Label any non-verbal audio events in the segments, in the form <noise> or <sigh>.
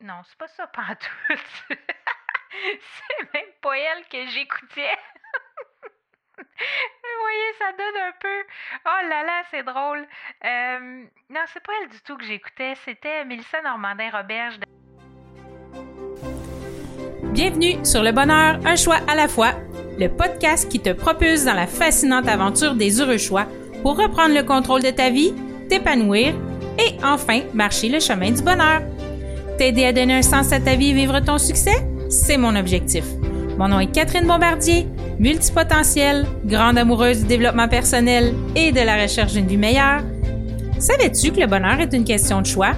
Non, c'est pas ça pantoute. <laughs> c'est même pas elle que j'écoutais. <laughs> Vous voyez, ça donne un peu. Oh là là, c'est drôle. Euh, non, c'est pas elle du tout que j'écoutais. C'était Mélissa Normandin-Roberge. Bienvenue sur Le Bonheur, un choix à la fois, le podcast qui te propulse dans la fascinante aventure des heureux choix pour reprendre le contrôle de ta vie, t'épanouir et enfin marcher le chemin du bonheur. T'aider à donner un sens à ta vie et vivre ton succès, c'est mon objectif. Mon nom est Catherine Bombardier, multipotentielle, grande amoureuse du développement personnel et de la recherche d'une vie meilleure. Savais-tu que le bonheur est une question de choix?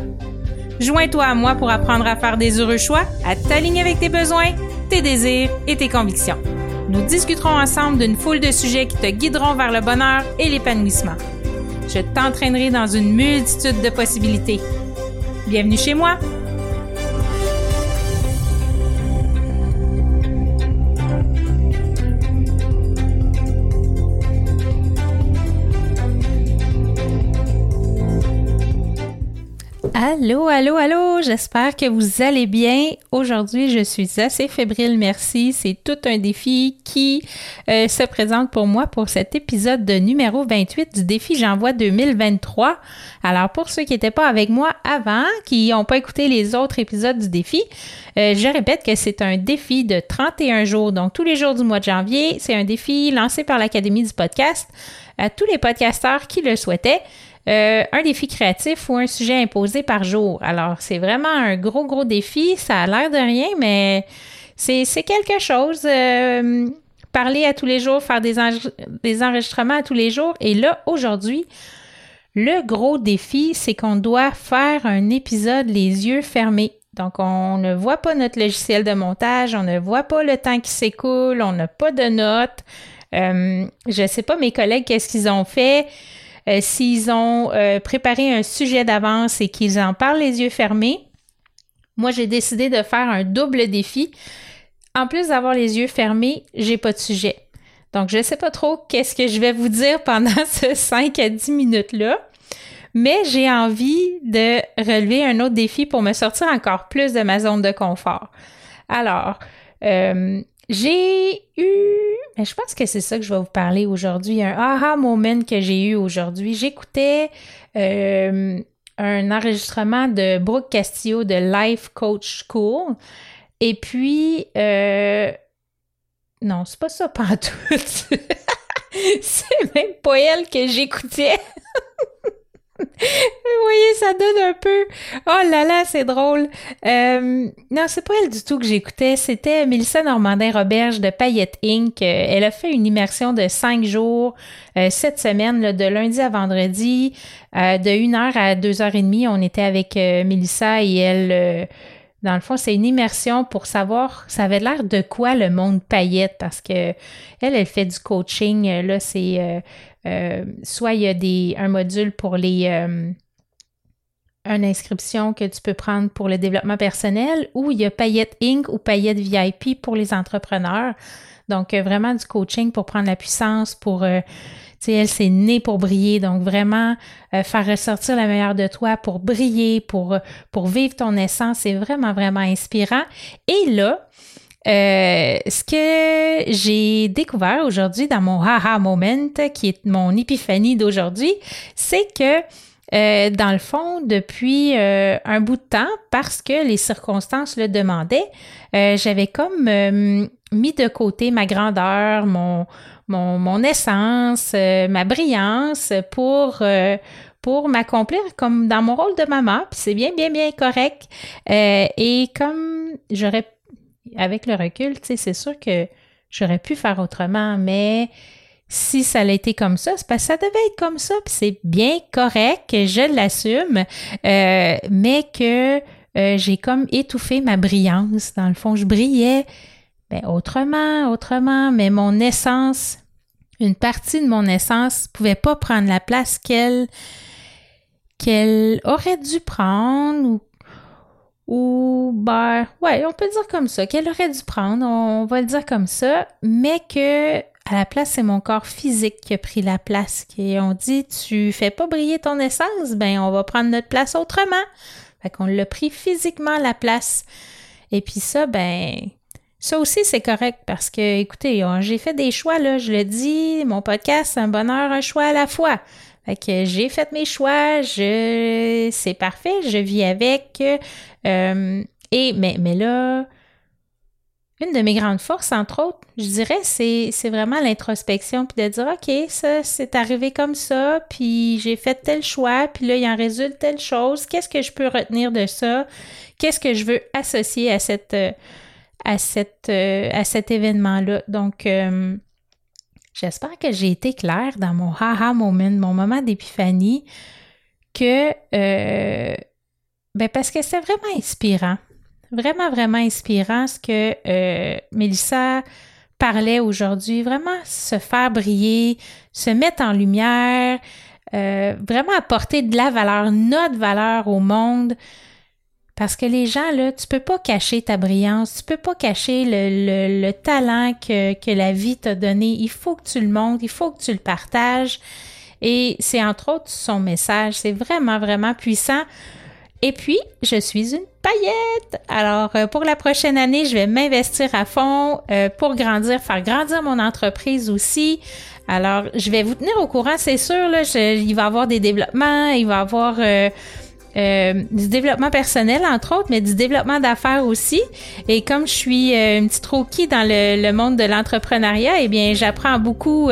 Joins-toi à moi pour apprendre à faire des heureux choix, à t'aligner avec tes besoins, tes désirs et tes convictions. Nous discuterons ensemble d'une foule de sujets qui te guideront vers le bonheur et l'épanouissement. Je t'entraînerai dans une multitude de possibilités. Bienvenue chez moi! Allô, allô, allô, j'espère que vous allez bien. Aujourd'hui, je suis assez fébrile, merci. C'est tout un défi qui euh, se présente pour moi pour cet épisode de numéro 28 du défi J'envoie 2023. Alors, pour ceux qui n'étaient pas avec moi avant, qui n'ont pas écouté les autres épisodes du défi, euh, je répète que c'est un défi de 31 jours, donc tous les jours du mois de janvier. C'est un défi lancé par l'Académie du podcast à tous les podcasteurs qui le souhaitaient. Euh, un défi créatif ou un sujet imposé par jour? Alors, c'est vraiment un gros, gros défi. Ça a l'air de rien, mais c'est quelque chose. Euh, parler à tous les jours, faire des, enregistrements à tous les jours. Et là, aujourd'hui, le gros défi, c'est qu'on doit faire un épisode les yeux fermés. Donc, on ne voit pas notre logiciel de montage, on ne voit pas le temps qui s'écoule, on n'a pas de notes. Euh, je ne sais pas mes collègues qu'est-ce qu'ils ont fait? Euh, s'ils ont euh, préparé un sujet d'avance et qu'ils en parlent les yeux fermés, moi j'ai décidé de faire un double défi. En plus d'avoir les yeux fermés, j'ai pas de sujet. Donc je ne sais pas trop qu'est-ce que je vais vous dire pendant <laughs> ce 5 à 10 minutes-là. Mais j'ai envie de relever un autre défi pour me sortir encore plus de ma zone de confort. Alors, euh, j'ai eu, je pense que c'est ça que je vais vous parler aujourd'hui, un aha moment que j'ai eu aujourd'hui. J'écoutais euh, un enregistrement de Brooke Castillo de Life Coach School. Et puis, euh, non, c'est pas ça pantoute. <laughs> c'est même pas elle que j'écoutais. <laughs> Vous voyez, ça donne un peu. Oh là là, c'est drôle. Euh, non, c'est pas elle du tout que j'écoutais. C'était Mélissa Normandin-Roberge de Payette Inc. Euh, elle a fait une immersion de cinq jours euh, cette semaine, de lundi à vendredi, de une heure à deux heures et demie. On était avec Mélissa et elle. dans le fond, c'est une immersion pour savoir, ça avait l'air de quoi le monde paillette? Parce que elle, elle fait du coaching. Là, c'est euh, soit il y a des, un module pour les euh, une inscription que tu peux prendre pour le développement personnel ou il y a Payette Inc. ou Payette VIP pour les entrepreneurs. Donc, euh, vraiment du coaching pour prendre la puissance, pour, tu sais, elle, c'est née pour briller. Donc, vraiment faire ressortir la meilleure de toi pour briller, pour, pour vivre ton essence. C'est vraiment, vraiment inspirant. Et là, euh, ce que j'ai découvert aujourd'hui dans mon haha moment, qui est mon épiphanie d'aujourd'hui, c'est que euh, dans le fond, depuis euh, un bout de temps, parce que les circonstances le demandaient, j'avais comme mis de côté ma grandeur, mon, mon, mon essence, ma brillance pour pour m'accomplir comme dans mon rôle de maman, c'est bien, bien, bien correct. et comme j'aurais avec le recul, tu c'est sûr que j'aurais pu faire autrement, mais si ça l'a été comme ça, c'est parce que ça devait être comme ça, puis c'est bien correct, je l'assume, euh, mais que euh, j'ai comme étouffé ma brillance. Dans le fond, je brillais ben, autrement, autrement, mais mon essence, une partie de mon essence pouvait pas prendre la place qu'elle qu'elle aurait dû prendre ou ou ben ouais, on peut dire comme ça, qu'elle aurait dû prendre, on va le dire comme ça, mais que à la place, c'est mon corps physique qui a pris la place. Qui on dit tu fais pas briller ton essence, ben on va prendre notre place autrement. Fait qu'on l'a pris physiquement la place. Et puis ça, ben, ça aussi, c'est correct parce que, écoutez, j'ai fait des choix, là, je le dis, mon podcast, c'est un bonheur, un choix à la fois. Fait que j'ai fait mes choix, je, c'est parfait, je vis avec. Euh, et, mais, mais là, une de mes grandes forces, entre autres, je dirais, c'est, vraiment l'introspection, puis de dire, OK, ça, c'est arrivé comme ça, puis j'ai fait tel choix, puis là, il en résulte telle chose. Qu'est-ce que je peux retenir de ça? Qu'est-ce que je veux associer à cette, à cette, à cet événement-là? Donc, euh, j'espère que j'ai été claire dans mon haha moment, mon moment d'épiphanie, que, euh, ben parce que c'est vraiment inspirant vraiment, vraiment inspirant ce que euh, Mélissa parlait aujourd'hui. Vraiment se faire briller, se mettre en lumière, euh, vraiment apporter de la valeur, notre valeur au monde. Parce que les gens, là, tu peux pas cacher ta brillance, tu peux pas cacher le, le, talent que, que la vie t'a donné. Il faut que tu le montres, il faut que tu le partages. Et c'est entre autres son message. C'est vraiment, vraiment puissant. Et puis, je suis une paillette. Alors, euh, pour la prochaine année, je vais m'investir à fond euh, pour grandir, faire grandir mon entreprise aussi. Alors, je vais vous tenir au courant, c'est sûr. Là, il va y avoir des développements, il va y avoir euh, du développement personnel, entre autres, mais du développement d'affaires aussi. Et comme je suis une petite rookie dans le, le monde de l'entrepreneuriat, eh bien, j'apprends beaucoup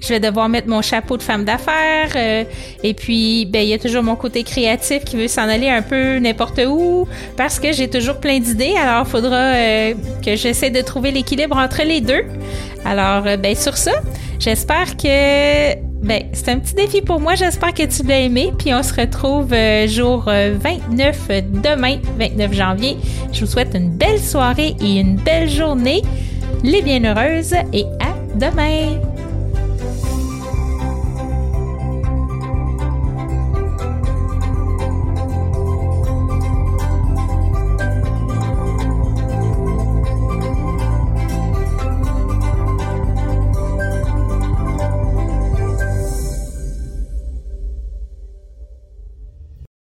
je vais devoir mettre mon chapeau de femme d'affaires. Euh, et puis, ben, il y a toujours mon côté créatif qui veut s'en aller un peu n'importe où parce que j'ai toujours plein d'idées. Alors, il faudra euh, que j'essaie de trouver l'équilibre entre les deux. Alors, euh, ben, sur ça, j'espère que ben, c'est un petit défi pour moi. J'espère que tu l'as aimé. Puis on se retrouve jour 29 demain, 29 janvier. Je vous souhaite une belle soirée et une belle journée. Les bienheureuses et à demain!